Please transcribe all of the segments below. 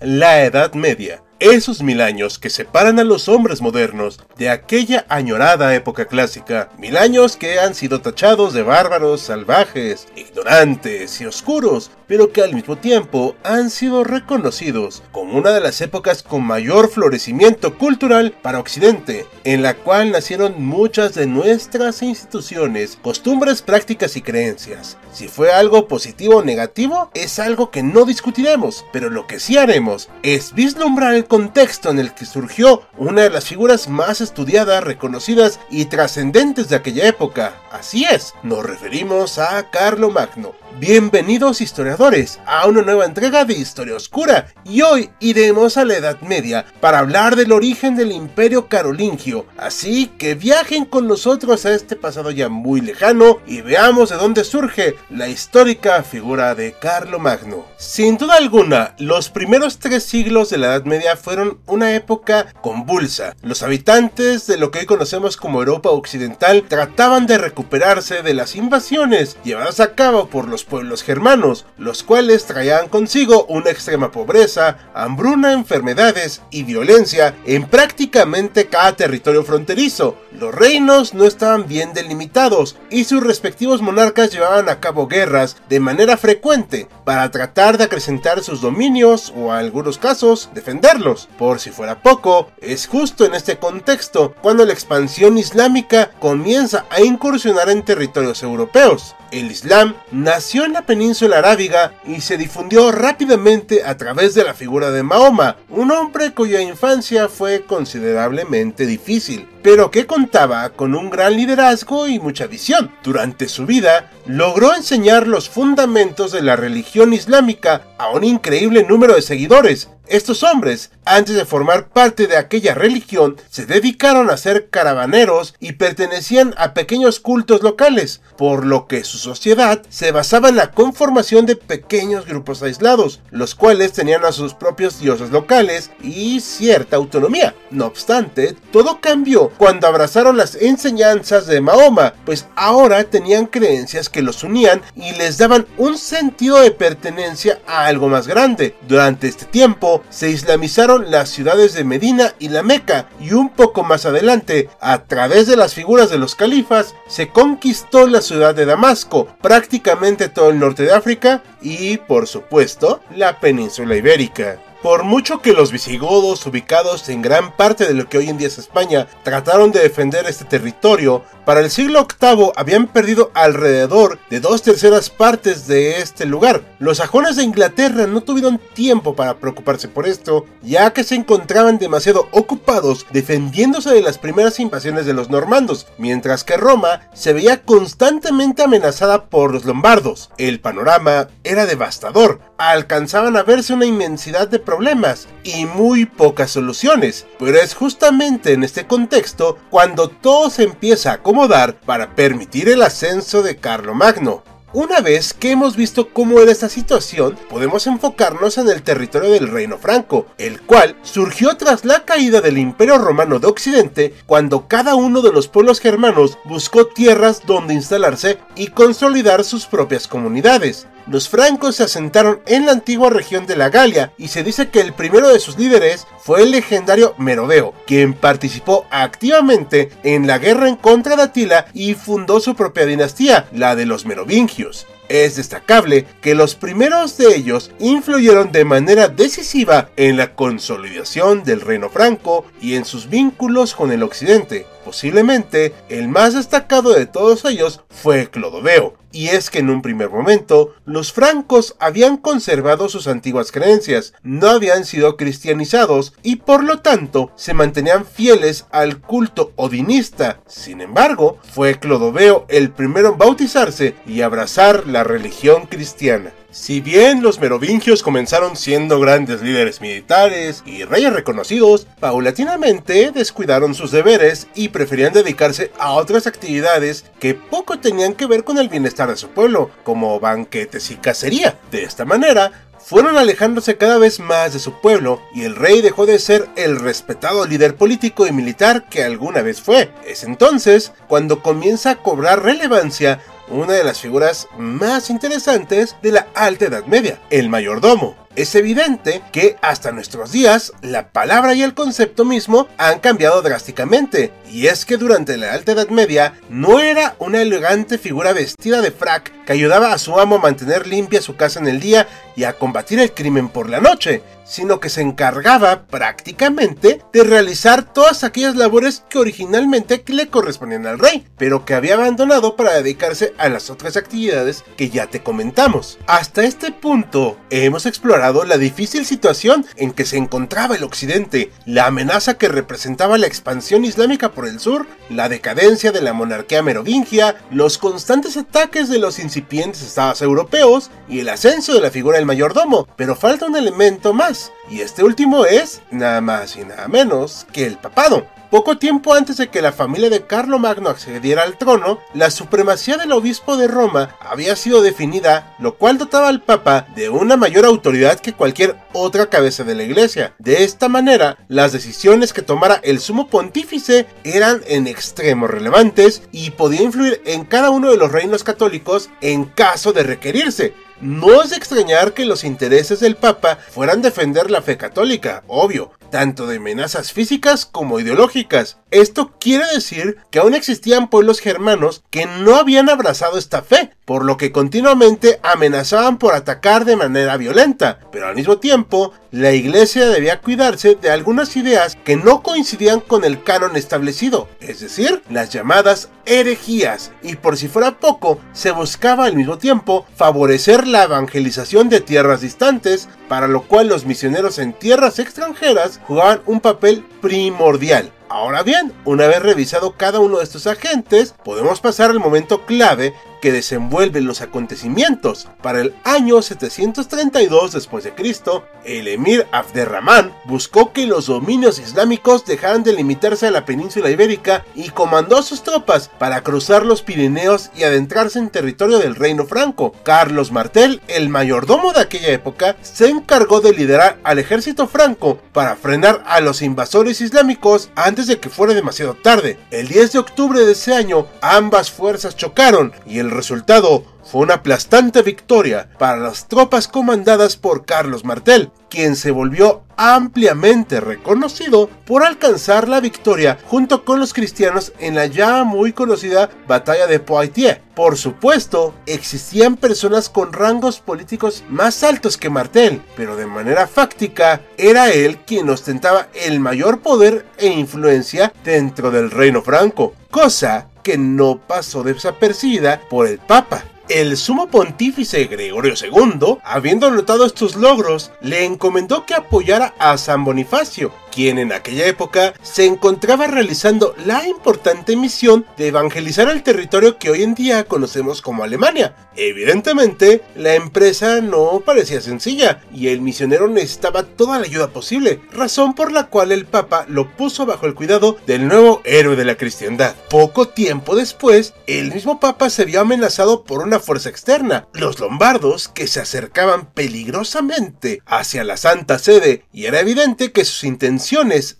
La Edad Media esos mil años que separan a los hombres modernos de aquella añorada época clásica, mil años que han sido tachados de bárbaros, salvajes, ignorantes y oscuros, pero que al mismo tiempo han sido reconocidos como una de las épocas con mayor florecimiento cultural para Occidente, en la cual nacieron muchas de nuestras instituciones, costumbres, prácticas y creencias. Si fue algo positivo o negativo, es algo que no discutiremos, pero lo que sí haremos es vislumbrar el contexto en el que surgió una de las figuras más estudiadas, reconocidas y trascendentes de aquella época. Así es, nos referimos a Carlo Magno. Bienvenidos historiadores a una nueva entrega de Historia Oscura y hoy iremos a la Edad Media para hablar del origen del Imperio Carolingio, así que viajen con nosotros a este pasado ya muy lejano y veamos de dónde surge la histórica figura de Carlo Magno. Sin duda alguna, los primeros tres siglos de la Edad Media fueron una época convulsa. Los habitantes de lo que hoy conocemos como Europa Occidental trataban de recuperarse de las invasiones llevadas a cabo por los pueblos germanos, los cuales traían consigo una extrema pobreza, hambruna, enfermedades y violencia en prácticamente cada territorio fronterizo. Los reinos no estaban bien delimitados y sus respectivos monarcas llevaban a cabo guerras de manera frecuente para tratar de acrecentar sus dominios o en algunos casos defenderlos. Por si fuera poco, es justo en este contexto cuando la expansión islámica comienza a incursionar en territorios europeos. El Islam nació en la península arábiga y se difundió rápidamente a través de la figura de Mahoma, un hombre cuya infancia fue considerablemente difícil, pero que contaba con un gran liderazgo y mucha visión. Durante su vida, logró enseñar los fundamentos de la religión islámica a un increíble número de seguidores, estos hombres, antes de formar parte de aquella religión, se dedicaron a ser caravaneros y pertenecían a pequeños cultos locales, por lo que su sociedad se basaba en la conformación de pequeños grupos aislados, los cuales tenían a sus propios dioses locales y cierta autonomía. No obstante, todo cambió cuando abrazaron las enseñanzas de Mahoma, pues ahora tenían creencias que los unían y les daban un sentido de pertenencia a algo más grande. Durante este tiempo, se islamizaron las ciudades de Medina y la Meca y un poco más adelante, a través de las figuras de los califas, se conquistó la ciudad de Damasco, prácticamente todo el norte de África y, por supuesto, la península ibérica. Por mucho que los visigodos, ubicados en gran parte de lo que hoy en día es España, trataron de defender este territorio, para el siglo VIII habían perdido alrededor de dos terceras partes de este lugar. Los sajones de Inglaterra no tuvieron tiempo para preocuparse por esto, ya que se encontraban demasiado ocupados defendiéndose de las primeras invasiones de los normandos, mientras que Roma se veía constantemente amenazada por los lombardos. El panorama era devastador, alcanzaban a verse una inmensidad de problemas y muy pocas soluciones, pero es justamente en este contexto cuando todo se empieza a acomodar para permitir el ascenso de Carlomagno. Una vez que hemos visto cómo era esta situación, podemos enfocarnos en el territorio del Reino Franco, el cual surgió tras la caída del Imperio Romano de Occidente, cuando cada uno de los pueblos germanos buscó tierras donde instalarse y consolidar sus propias comunidades. Los francos se asentaron en la antigua región de la Galia y se dice que el primero de sus líderes fue el legendario Merodeo, quien participó activamente en la guerra en contra de Atila y fundó su propia dinastía, la de los merovingios. Es destacable que los primeros de ellos influyeron de manera decisiva en la consolidación del reino franco y en sus vínculos con el occidente. Posiblemente el más destacado de todos ellos fue Clodoveo, y es que en un primer momento los francos habían conservado sus antiguas creencias, no habían sido cristianizados y por lo tanto se mantenían fieles al culto odinista. Sin embargo, fue Clodoveo el primero en bautizarse y abrazar la religión cristiana. Si bien los merovingios comenzaron siendo grandes líderes militares y reyes reconocidos, paulatinamente descuidaron sus deberes y preferían dedicarse a otras actividades que poco tenían que ver con el bienestar de su pueblo, como banquetes y cacería. De esta manera, fueron alejándose cada vez más de su pueblo y el rey dejó de ser el respetado líder político y militar que alguna vez fue. Es entonces cuando comienza a cobrar relevancia una de las figuras más interesantes de la Alta Edad Media, el mayordomo. Es evidente que hasta nuestros días la palabra y el concepto mismo han cambiado drásticamente, y es que durante la Alta Edad Media no era una elegante figura vestida de frac que ayudaba a su amo a mantener limpia su casa en el día y a combatir el crimen por la noche, sino que se encargaba prácticamente de realizar todas aquellas labores que originalmente le correspondían al rey, pero que había abandonado para dedicarse a las otras actividades que ya te comentamos. Hasta este punto hemos explorado la difícil situación en que se encontraba el occidente, la amenaza que representaba la expansión islámica por el sur, la decadencia de la monarquía merovingia, los constantes ataques de los incipientes estados europeos y el ascenso de la figura del mayordomo, pero falta un elemento más y este último es nada más y nada menos que el papado. Poco tiempo antes de que la familia de Carlomagno accediera al trono, la supremacía del obispo de Roma había sido definida, lo cual dotaba al papa de una mayor autoridad que cualquier otra cabeza de la iglesia. De esta manera, las decisiones que tomara el sumo pontífice eran en extremo relevantes y podía influir en cada uno de los reinos católicos en caso de requerirse. No es de extrañar que los intereses del Papa fueran defender la fe católica, obvio, tanto de amenazas físicas como ideológicas. Esto quiere decir que aún existían pueblos germanos que no habían abrazado esta fe, por lo que continuamente amenazaban por atacar de manera violenta, pero al mismo tiempo la iglesia debía cuidarse de algunas ideas que no coincidían con el canon establecido, es decir, las llamadas herejías, y por si fuera poco, se buscaba al mismo tiempo favorecer la evangelización de tierras distantes, para lo cual los misioneros en tierras extranjeras jugaban un papel primordial. Ahora bien, una vez revisado cada uno de estos agentes, podemos pasar al momento clave que desenvuelven los acontecimientos. Para el año 732 después de Cristo, el emir Abderrahman buscó que los dominios islámicos dejaran de limitarse a la península ibérica y comandó a sus tropas para cruzar los Pirineos y adentrarse en territorio del reino franco. Carlos Martel, el mayordomo de aquella época, se encargó de liderar al ejército franco para frenar a los invasores islámicos antes de que fuera demasiado tarde. El 10 de octubre de ese año, ambas fuerzas chocaron y el el resultado fue una aplastante victoria para las tropas comandadas por Carlos Martel, quien se volvió ampliamente reconocido por alcanzar la victoria junto con los cristianos en la ya muy conocida batalla de Poitiers. Por supuesto, existían personas con rangos políticos más altos que Martel, pero de manera fáctica era él quien ostentaba el mayor poder e influencia dentro del reino franco, cosa que no pasó desapercibida por el Papa. El sumo pontífice Gregorio II, habiendo notado estos logros, le encomendó que apoyara a San Bonifacio, quien en aquella época se encontraba realizando la importante misión de evangelizar el territorio que hoy en día conocemos como Alemania. Evidentemente, la empresa no parecía sencilla y el misionero necesitaba toda la ayuda posible, razón por la cual el Papa lo puso bajo el cuidado del nuevo héroe de la cristiandad. Poco tiempo después, el mismo Papa se vio amenazado por una fuerza externa, los lombardos que se acercaban peligrosamente hacia la Santa Sede y era evidente que sus intenciones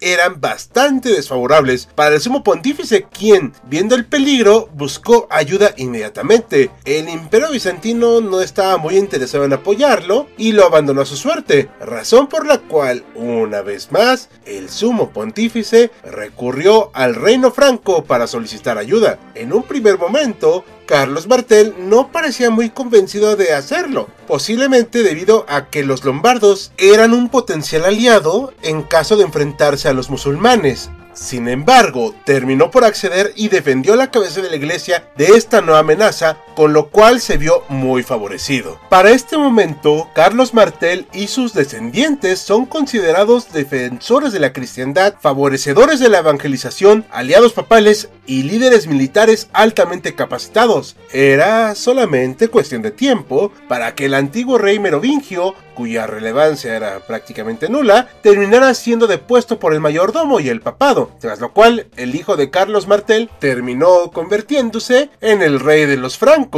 eran bastante desfavorables para el sumo pontífice, quien, viendo el peligro, buscó ayuda inmediatamente. El imperio bizantino no estaba muy interesado en apoyarlo y lo abandonó a su suerte, razón por la cual, una vez más, el sumo pontífice recurrió al reino franco para solicitar ayuda. En un primer momento, Carlos Martel no parecía muy convencido de hacerlo, posiblemente debido a que los lombardos eran un potencial aliado en caso de enfrentarse a los musulmanes. Sin embargo, terminó por acceder y defendió la cabeza de la iglesia de esta nueva amenaza, con lo cual se vio muy favorecido. Para este momento, Carlos Martel y sus descendientes son considerados defensores de la cristiandad, favorecedores de la evangelización, aliados papales y líderes militares altamente capacitados. Era solamente cuestión de tiempo para que el antiguo rey merovingio cuya relevancia era prácticamente nula, terminara siendo depuesto por el mayordomo y el papado, tras lo cual el hijo de Carlos Martel terminó convirtiéndose en el rey de los francos.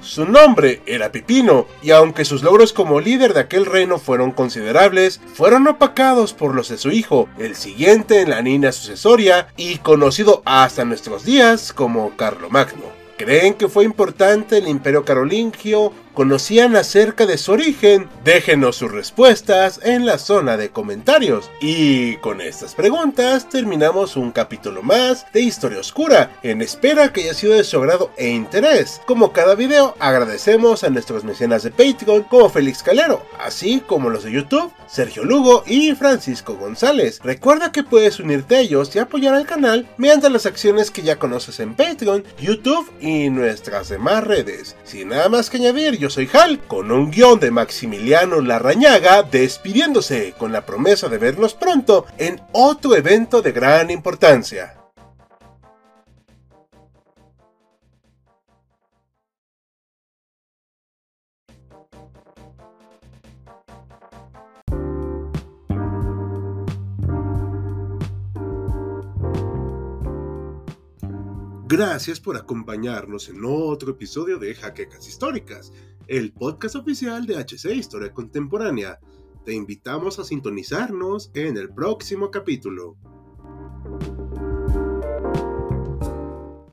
Su nombre era Pipino, y aunque sus logros como líder de aquel reino fueron considerables, fueron opacados por los de su hijo, el siguiente en la línea sucesoria y conocido hasta nuestros días como Carlomagno. ¿Creen que fue importante el imperio carolingio conocían acerca de su origen? Déjenos sus respuestas en la zona de comentarios. Y con estas preguntas terminamos un capítulo más de Historia Oscura, en espera que haya sido de su agrado e interés. Como cada video, agradecemos a nuestros mecenas de Patreon como Félix Calero, así como los de YouTube, Sergio Lugo y Francisco González. Recuerda que puedes unirte a ellos y apoyar al canal mediante las acciones que ya conoces en Patreon, YouTube y nuestras demás redes. Sin nada más que añadir, yo soy Hal, con un guion de Maximiliano Larrañaga, despidiéndose con la promesa de verlos pronto en otro evento de gran importancia. Gracias por acompañarnos en otro episodio de Jaquecas Históricas, el podcast oficial de HC Historia Contemporánea. Te invitamos a sintonizarnos en el próximo capítulo.